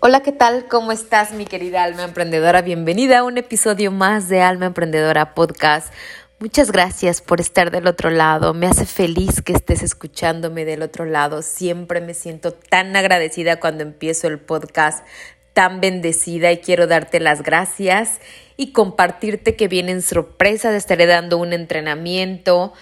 Hola, ¿qué tal? ¿Cómo estás, mi querida alma emprendedora? Bienvenida a un episodio más de Alma Emprendedora Podcast. Muchas gracias por estar del otro lado. Me hace feliz que estés escuchándome del otro lado. Siempre me siento tan agradecida cuando empiezo el podcast, tan bendecida y quiero darte las gracias y compartirte que vienen sorpresas. Estaré dando un entrenamiento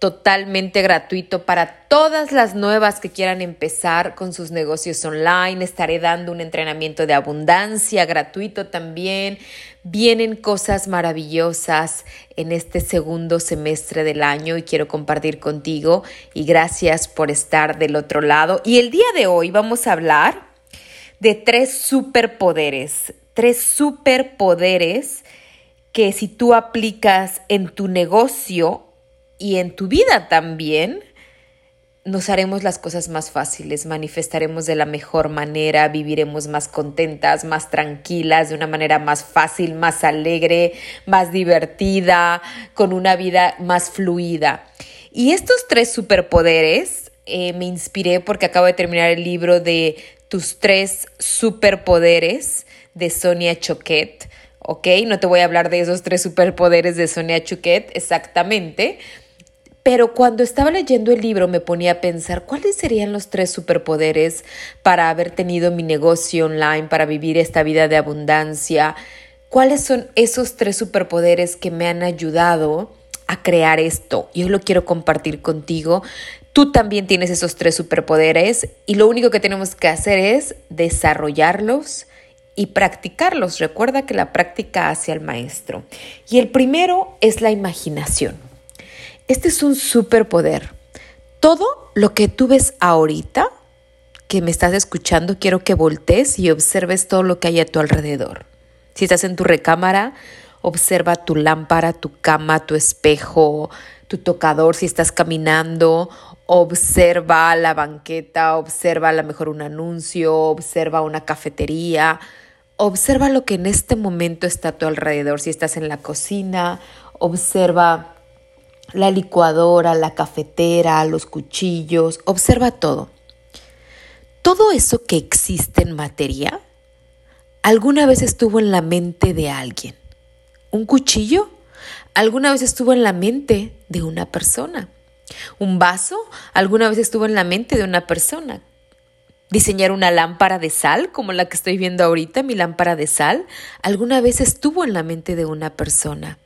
totalmente gratuito para todas las nuevas que quieran empezar con sus negocios online. Estaré dando un entrenamiento de abundancia gratuito también. Vienen cosas maravillosas en este segundo semestre del año y quiero compartir contigo y gracias por estar del otro lado. Y el día de hoy vamos a hablar de tres superpoderes, tres superpoderes que si tú aplicas en tu negocio y en tu vida también, nos haremos las cosas más fáciles, manifestaremos de la mejor manera, viviremos más contentas, más tranquilas, de una manera más fácil, más alegre, más divertida, con una vida más fluida. Y estos tres superpoderes eh, me inspiré porque acabo de terminar el libro de Tus tres superpoderes de Sonia Choquet. ¿ok? No te voy a hablar de esos tres superpoderes de Sonia Choquet exactamente, pero cuando estaba leyendo el libro me ponía a pensar cuáles serían los tres superpoderes para haber tenido mi negocio online, para vivir esta vida de abundancia. ¿Cuáles son esos tres superpoderes que me han ayudado a crear esto? Yo lo quiero compartir contigo. Tú también tienes esos tres superpoderes y lo único que tenemos que hacer es desarrollarlos y practicarlos. Recuerda que la práctica hace al maestro. Y el primero es la imaginación. Este es un superpoder. Todo lo que tú ves ahorita, que me estás escuchando, quiero que voltees y observes todo lo que hay a tu alrededor. Si estás en tu recámara, observa tu lámpara, tu cama, tu espejo, tu tocador, si estás caminando, observa la banqueta, observa a lo mejor un anuncio, observa una cafetería, observa lo que en este momento está a tu alrededor, si estás en la cocina, observa la licuadora, la cafetera, los cuchillos, observa todo. Todo eso que existe en materia, alguna vez estuvo en la mente de alguien. Un cuchillo, alguna vez estuvo en la mente de una persona. Un vaso, alguna vez estuvo en la mente de una persona. Diseñar una lámpara de sal, como la que estoy viendo ahorita, mi lámpara de sal, alguna vez estuvo en la mente de una persona.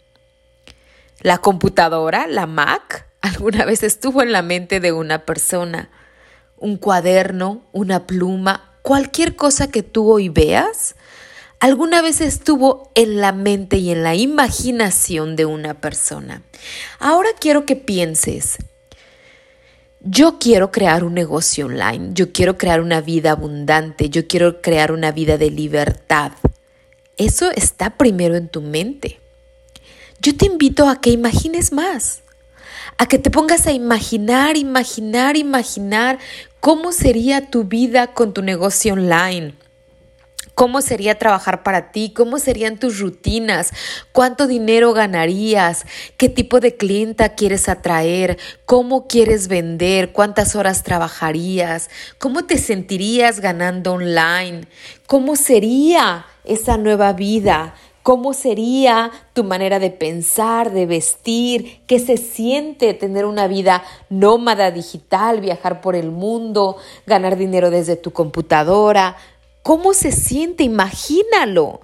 La computadora, la Mac, alguna vez estuvo en la mente de una persona. Un cuaderno, una pluma, cualquier cosa que tú hoy veas, alguna vez estuvo en la mente y en la imaginación de una persona. Ahora quiero que pienses, yo quiero crear un negocio online, yo quiero crear una vida abundante, yo quiero crear una vida de libertad. Eso está primero en tu mente yo te invito a que imagines más, a que te pongas a imaginar, imaginar, imaginar cómo sería tu vida con tu negocio online. ¿Cómo sería trabajar para ti? ¿Cómo serían tus rutinas? ¿Cuánto dinero ganarías? ¿Qué tipo de clienta quieres atraer? ¿Cómo quieres vender? ¿Cuántas horas trabajarías? ¿Cómo te sentirías ganando online? ¿Cómo sería esa nueva vida? ¿Cómo sería tu manera de pensar, de vestir? ¿Qué se siente tener una vida nómada digital, viajar por el mundo, ganar dinero desde tu computadora? ¿Cómo se siente? Imagínalo.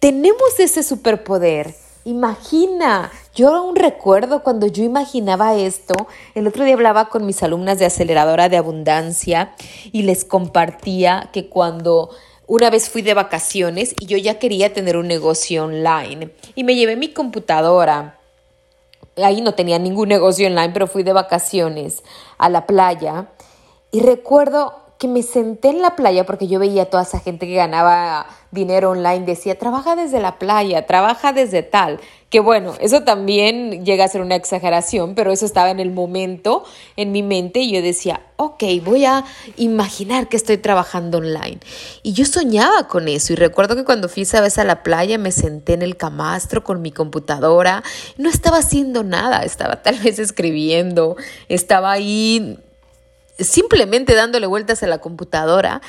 Tenemos ese superpoder. Imagina, yo aún recuerdo cuando yo imaginaba esto, el otro día hablaba con mis alumnas de aceleradora de abundancia y les compartía que cuando una vez fui de vacaciones y yo ya quería tener un negocio online y me llevé mi computadora. Ahí no tenía ningún negocio online, pero fui de vacaciones a la playa y recuerdo que me senté en la playa porque yo veía a toda esa gente que ganaba dinero online, decía, trabaja desde la playa, trabaja desde tal. Que bueno, eso también llega a ser una exageración, pero eso estaba en el momento en mi mente y yo decía, ok, voy a imaginar que estoy trabajando online. Y yo soñaba con eso y recuerdo que cuando fui esa vez a la playa me senté en el camastro con mi computadora, no estaba haciendo nada, estaba tal vez escribiendo, estaba ahí simplemente dándole vueltas a la computadora,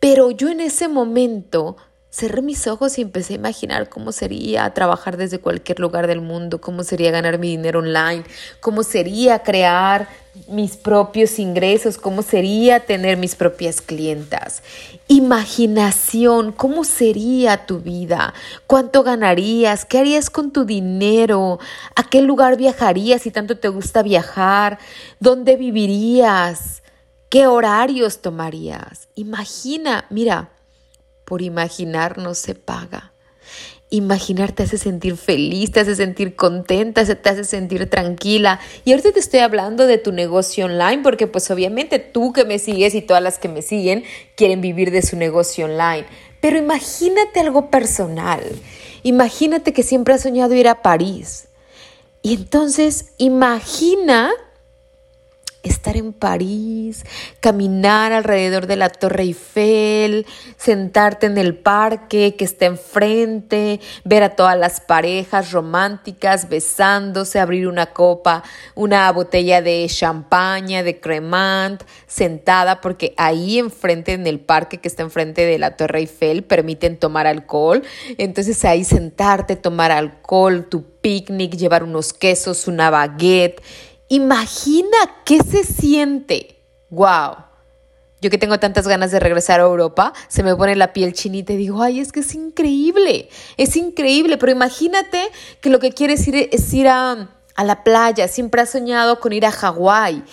Pero yo en ese momento cerré mis ojos y empecé a imaginar cómo sería trabajar desde cualquier lugar del mundo, cómo sería ganar mi dinero online, cómo sería crear mis propios ingresos, cómo sería tener mis propias clientas. Imaginación, cómo sería tu vida, cuánto ganarías, qué harías con tu dinero, a qué lugar viajarías si tanto te gusta viajar, dónde vivirías, qué horarios tomarías. Imagina, mira, por imaginar no se paga. Imaginar te hace sentir feliz, te hace sentir contenta, te hace sentir tranquila. Y ahorita te estoy hablando de tu negocio online porque pues obviamente tú que me sigues y todas las que me siguen quieren vivir de su negocio online. Pero imagínate algo personal. Imagínate que siempre has soñado ir a París. Y entonces imagina estar en París, caminar alrededor de la Torre Eiffel, sentarte en el parque que está enfrente, ver a todas las parejas románticas besándose, abrir una copa, una botella de champaña, de cremant, sentada, porque ahí enfrente en el parque que está enfrente de la Torre Eiffel permiten tomar alcohol. Entonces ahí sentarte, tomar alcohol, tu picnic, llevar unos quesos, una baguette Imagina qué se siente. ¡Wow! Yo que tengo tantas ganas de regresar a Europa, se me pone la piel chinita y digo, ay, es que es increíble, es increíble, pero imagínate que lo que quieres ir es ir a, a la playa, siempre has soñado con ir a Hawái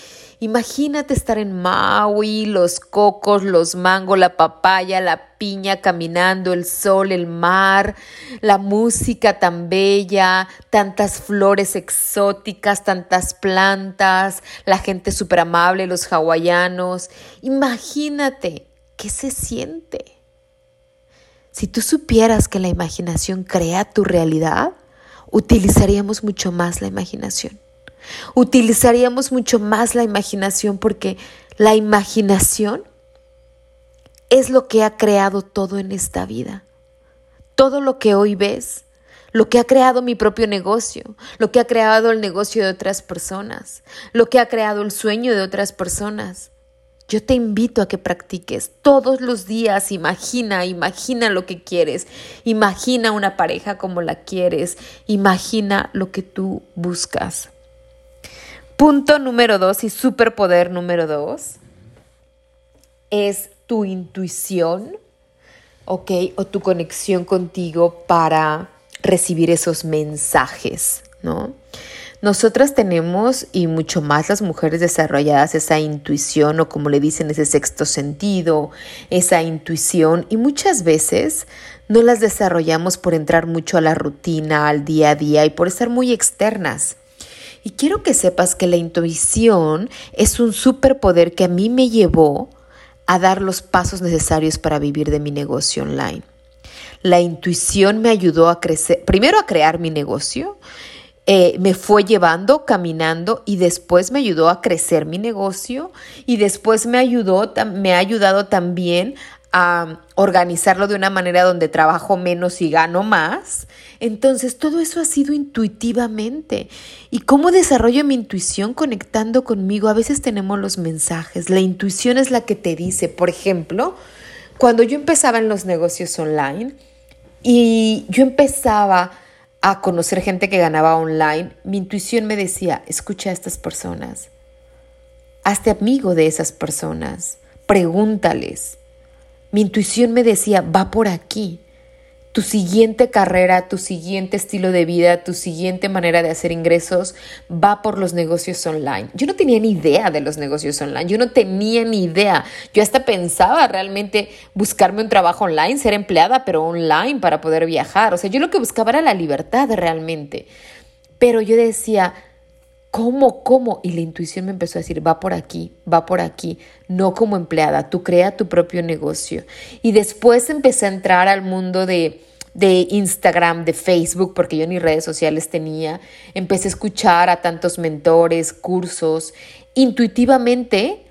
Imagínate estar en Maui, los cocos, los mangos, la papaya, la piña, caminando, el sol, el mar, la música tan bella, tantas flores exóticas, tantas plantas, la gente súper amable, los hawaianos. Imagínate qué se siente. Si tú supieras que la imaginación crea tu realidad, utilizaríamos mucho más la imaginación utilizaríamos mucho más la imaginación porque la imaginación es lo que ha creado todo en esta vida. Todo lo que hoy ves, lo que ha creado mi propio negocio, lo que ha creado el negocio de otras personas, lo que ha creado el sueño de otras personas. Yo te invito a que practiques todos los días, imagina, imagina lo que quieres, imagina una pareja como la quieres, imagina lo que tú buscas. Punto número dos y superpoder número dos es tu intuición, ¿ok? O tu conexión contigo para recibir esos mensajes, ¿no? Nosotras tenemos, y mucho más las mujeres desarrolladas, esa intuición o como le dicen, ese sexto sentido, esa intuición, y muchas veces no las desarrollamos por entrar mucho a la rutina, al día a día y por estar muy externas. Y quiero que sepas que la intuición es un superpoder que a mí me llevó a dar los pasos necesarios para vivir de mi negocio online. La intuición me ayudó a crecer, primero a crear mi negocio, eh, me fue llevando, caminando y después me ayudó a crecer mi negocio y después me ayudó, me ha ayudado también a organizarlo de una manera donde trabajo menos y gano más. Entonces, todo eso ha sido intuitivamente. ¿Y cómo desarrollo mi intuición conectando conmigo? A veces tenemos los mensajes. La intuición es la que te dice, por ejemplo, cuando yo empezaba en los negocios online y yo empezaba a conocer gente que ganaba online, mi intuición me decía, escucha a estas personas, hazte amigo de esas personas, pregúntales mi intuición me decía, va por aquí. Tu siguiente carrera, tu siguiente estilo de vida, tu siguiente manera de hacer ingresos va por los negocios online. Yo no tenía ni idea de los negocios online, yo no tenía ni idea. Yo hasta pensaba realmente buscarme un trabajo online, ser empleada, pero online para poder viajar. O sea, yo lo que buscaba era la libertad realmente. Pero yo decía, ¿Cómo, cómo? Y la intuición me empezó a decir, va por aquí, va por aquí, no como empleada, tú crea tu propio negocio. Y después empecé a entrar al mundo de, de Instagram, de Facebook, porque yo ni redes sociales tenía. Empecé a escuchar a tantos mentores, cursos. Intuitivamente,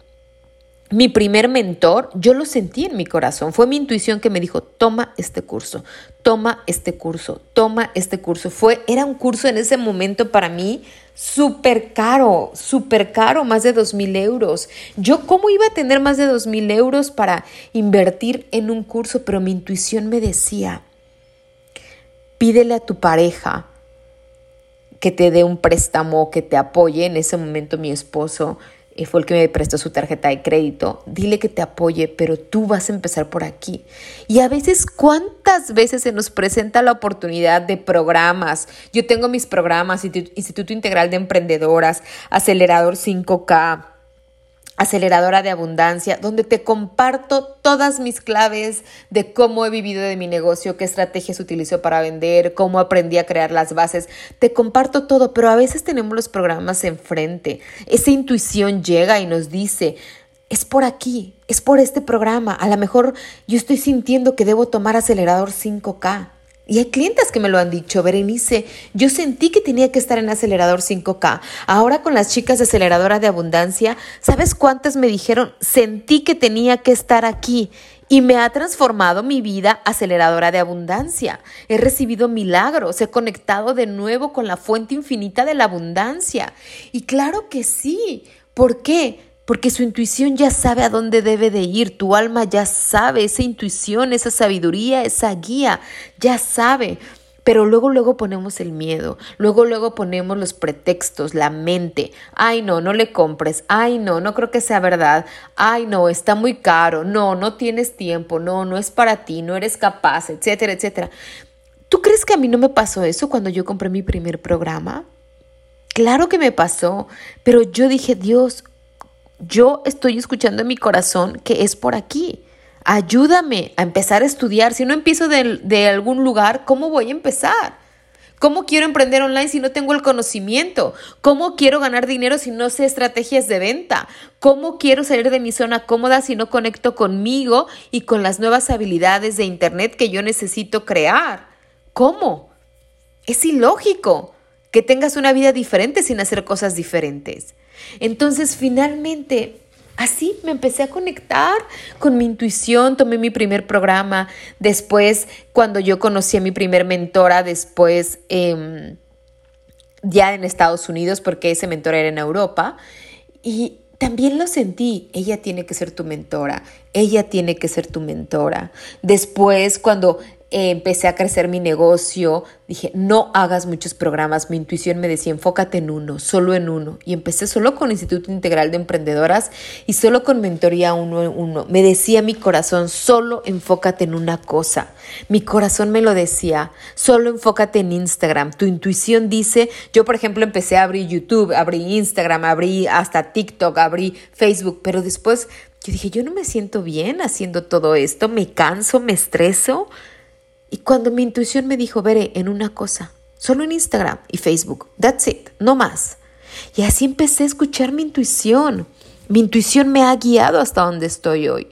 mi primer mentor, yo lo sentí en mi corazón. Fue mi intuición que me dijo, toma este curso, toma este curso, toma este curso. Fue, era un curso en ese momento para mí súper caro, súper caro, más de dos mil euros. Yo, ¿cómo iba a tener más de dos mil euros para invertir en un curso? Pero mi intuición me decía, pídele a tu pareja que te dé un préstamo, que te apoye. En ese momento mi esposo fue el que me prestó su tarjeta de crédito. Dile que te apoye, pero tú vas a empezar por aquí. Y a veces, ¿cuántas veces se nos presenta la oportunidad de programas? Yo tengo mis programas, Instituto Integral de Emprendedoras, Acelerador 5K aceleradora de abundancia, donde te comparto todas mis claves de cómo he vivido de mi negocio, qué estrategias utilizo para vender, cómo aprendí a crear las bases. Te comparto todo, pero a veces tenemos los programas enfrente. Esa intuición llega y nos dice, es por aquí, es por este programa. A lo mejor yo estoy sintiendo que debo tomar acelerador 5K. Y hay clientes que me lo han dicho, Berenice, yo sentí que tenía que estar en acelerador 5K. Ahora con las chicas de aceleradora de abundancia, ¿sabes cuántas me dijeron? Sentí que tenía que estar aquí. Y me ha transformado mi vida aceleradora de abundancia. He recibido milagros, he conectado de nuevo con la fuente infinita de la abundancia. Y claro que sí. ¿Por qué? Porque su intuición ya sabe a dónde debe de ir, tu alma ya sabe, esa intuición, esa sabiduría, esa guía, ya sabe. Pero luego, luego ponemos el miedo, luego, luego ponemos los pretextos, la mente. Ay, no, no le compres. Ay, no, no creo que sea verdad. Ay, no, está muy caro. No, no tienes tiempo. No, no es para ti, no eres capaz, etcétera, etcétera. ¿Tú crees que a mí no me pasó eso cuando yo compré mi primer programa? Claro que me pasó, pero yo dije, Dios, yo estoy escuchando en mi corazón que es por aquí. Ayúdame a empezar a estudiar. Si no empiezo de, algún lugar, ¿cómo voy a empezar? ¿Cómo quiero emprender online si no tengo el conocimiento? ¿Cómo quiero ganar dinero si no sé estrategias de venta? ¿Cómo quiero salir de mi zona cómoda si no conecto conmigo y con las nuevas habilidades de Internet que yo necesito crear? ¿Cómo? Es ilógico que tengas una vida diferente sin hacer cosas diferentes. Entonces, finalmente, así me empecé a conectar con mi intuición, tomé mi primer programa, después, cuando yo conocí a mi primer mentora, después, em, ya en Estados Unidos, porque ese mentor era en Europa, y también lo sentí, ella tiene que ser tu mentora, ella tiene que ser tu mentora. Después, cuando empecé a crecer mi negocio, dije, no hagas muchos programas. Mi intuición me decía, enfócate en uno, solo en uno. Y empecé solo con Instituto Integral de Emprendedoras y solo con mentoría uno en uno. Me decía mi corazón, solo enfócate en una cosa. Mi corazón me lo decía, solo enfócate en Instagram. Tu intuición dice, yo por ejemplo empecé a abrir YouTube, abrí Instagram, abrí hasta TikTok, abrí Facebook, pero después yo dije, yo no me siento bien haciendo todo esto, me canso, me estreso. Y cuando mi intuición me dijo, veré en una cosa, solo en Instagram y Facebook, that's it, no más. Y así empecé a escuchar mi intuición. Mi intuición me ha guiado hasta donde estoy hoy.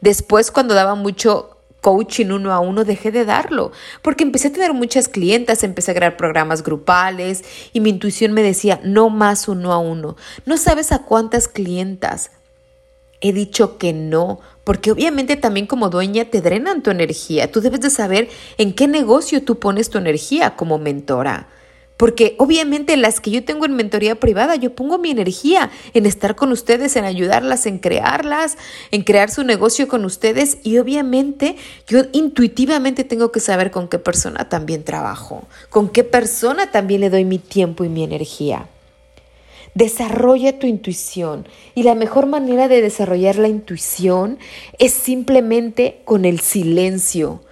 Después, cuando daba mucho coaching uno a uno, dejé de darlo, porque empecé a tener muchas clientas, empecé a crear programas grupales y mi intuición me decía, no más uno a uno. No sabes a cuántas clientas he dicho que no, porque obviamente también como dueña te drenan tu energía. Tú debes de saber en qué negocio tú pones tu energía como mentora. Porque obviamente las que yo tengo en mentoría privada, yo pongo mi energía en estar con ustedes, en ayudarlas, en crearlas, en crear su negocio con ustedes. Y obviamente yo intuitivamente tengo que saber con qué persona también trabajo, con qué persona también le doy mi tiempo y mi energía. Desarrolla tu intuición y la mejor manera de desarrollar la intuición es simplemente con el silencio,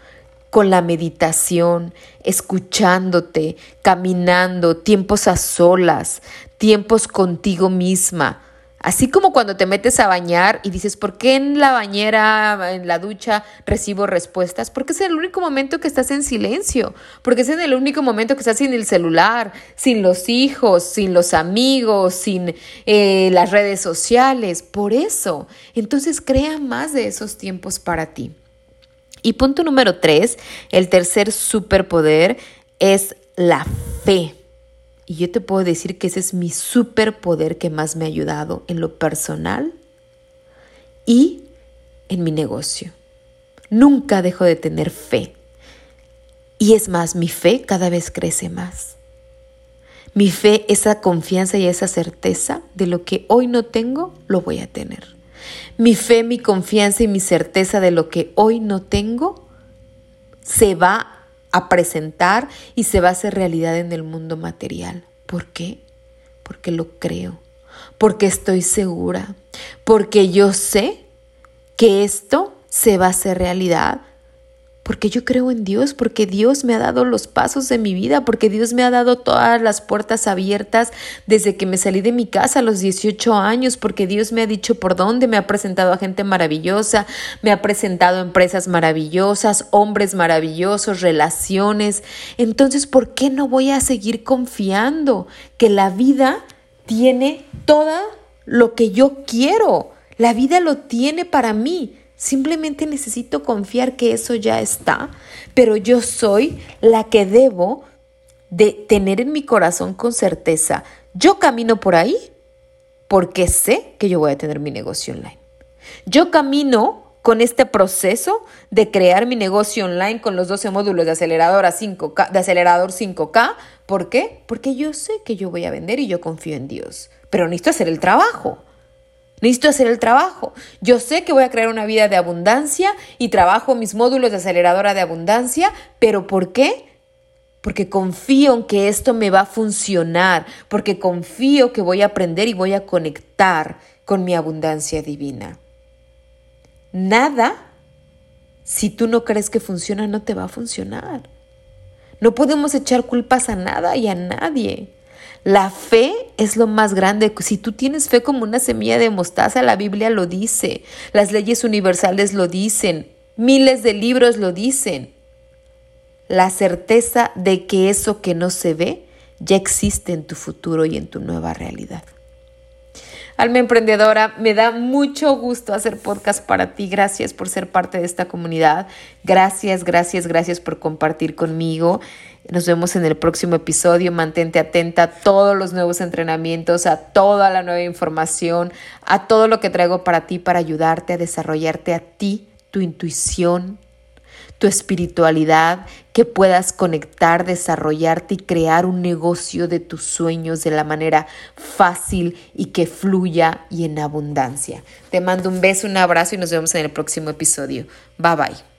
con la meditación, escuchándote, caminando, tiempos a solas, tiempos contigo misma. Así como cuando te metes a bañar y dices, ¿por qué en la bañera, en la ducha, recibo respuestas? Porque es el único momento que estás en silencio, porque es en el único momento que estás sin el celular, sin los hijos, sin los amigos, sin eh, las redes sociales. Por eso, entonces crea más de esos tiempos para ti. Y punto número tres, el tercer superpoder es la fe. Y yo te puedo decir que ese es mi superpoder que más me ha ayudado en lo personal y en mi negocio. Nunca dejo de tener fe. Y es más, mi fe cada vez crece más. Mi fe, esa confianza y esa certeza de lo que hoy no tengo, lo voy a tener. Mi fe, mi confianza y mi certeza de lo que hoy no tengo se va a presentar y se va a hacer realidad en el mundo material. ¿Por qué? Porque lo creo, porque estoy segura, porque yo sé que esto se va a hacer realidad porque yo creo en Dios, porque Dios me ha dado los pasos de mi vida, porque Dios me ha dado todas las puertas abiertas desde que me salí de mi casa a los 18 años, porque Dios me ha dicho por dónde, me ha presentado a gente maravillosa, me ha presentado empresas maravillosas, hombres maravillosos, relaciones. Entonces, ¿por qué no voy a seguir confiando que la vida tiene todo lo que yo quiero? La vida lo tiene para mí. Simplemente necesito confiar que eso ya está, pero yo soy la que debo de tener en mi corazón con certeza. Yo camino por ahí porque sé que yo voy a tener mi negocio online. Yo camino con este proceso de crear mi negocio online con los 12 módulos de acelerador, a 5K, de acelerador 5K. ¿Por qué? Porque yo sé que yo voy a vender y yo confío en Dios. Pero necesito hacer el trabajo. Necesito hacer el trabajo. Yo sé que voy a crear una vida de abundancia y trabajo mis módulos de aceleradora de abundancia, pero ¿por qué? Porque confío en que esto me va a funcionar, porque confío que voy a aprender y voy a conectar con mi abundancia divina. Nada, si tú no crees que funciona, no te va a funcionar. No podemos echar culpas a nada y a nadie. La fe es lo más grande. Si tú tienes fe como una semilla de mostaza, la Biblia lo dice, las leyes universales lo dicen, miles de libros lo dicen. La certeza de que eso que no se ve ya existe en tu futuro y en tu nueva realidad. Alma Emprendedora, me da mucho gusto hacer podcast para ti. Gracias por ser parte de esta comunidad. Gracias, gracias, gracias por compartir conmigo. Nos vemos en el próximo episodio. Mantente atenta a todos los nuevos entrenamientos, a toda la nueva información, a todo lo que traigo para ti para ayudarte a desarrollarte a ti, tu intuición, tu espiritualidad, que puedas conectar, desarrollarte y crear un negocio de tus sueños de la manera fácil y que fluya y en abundancia. Te mando un beso, un abrazo y nos vemos en el próximo episodio. Bye bye.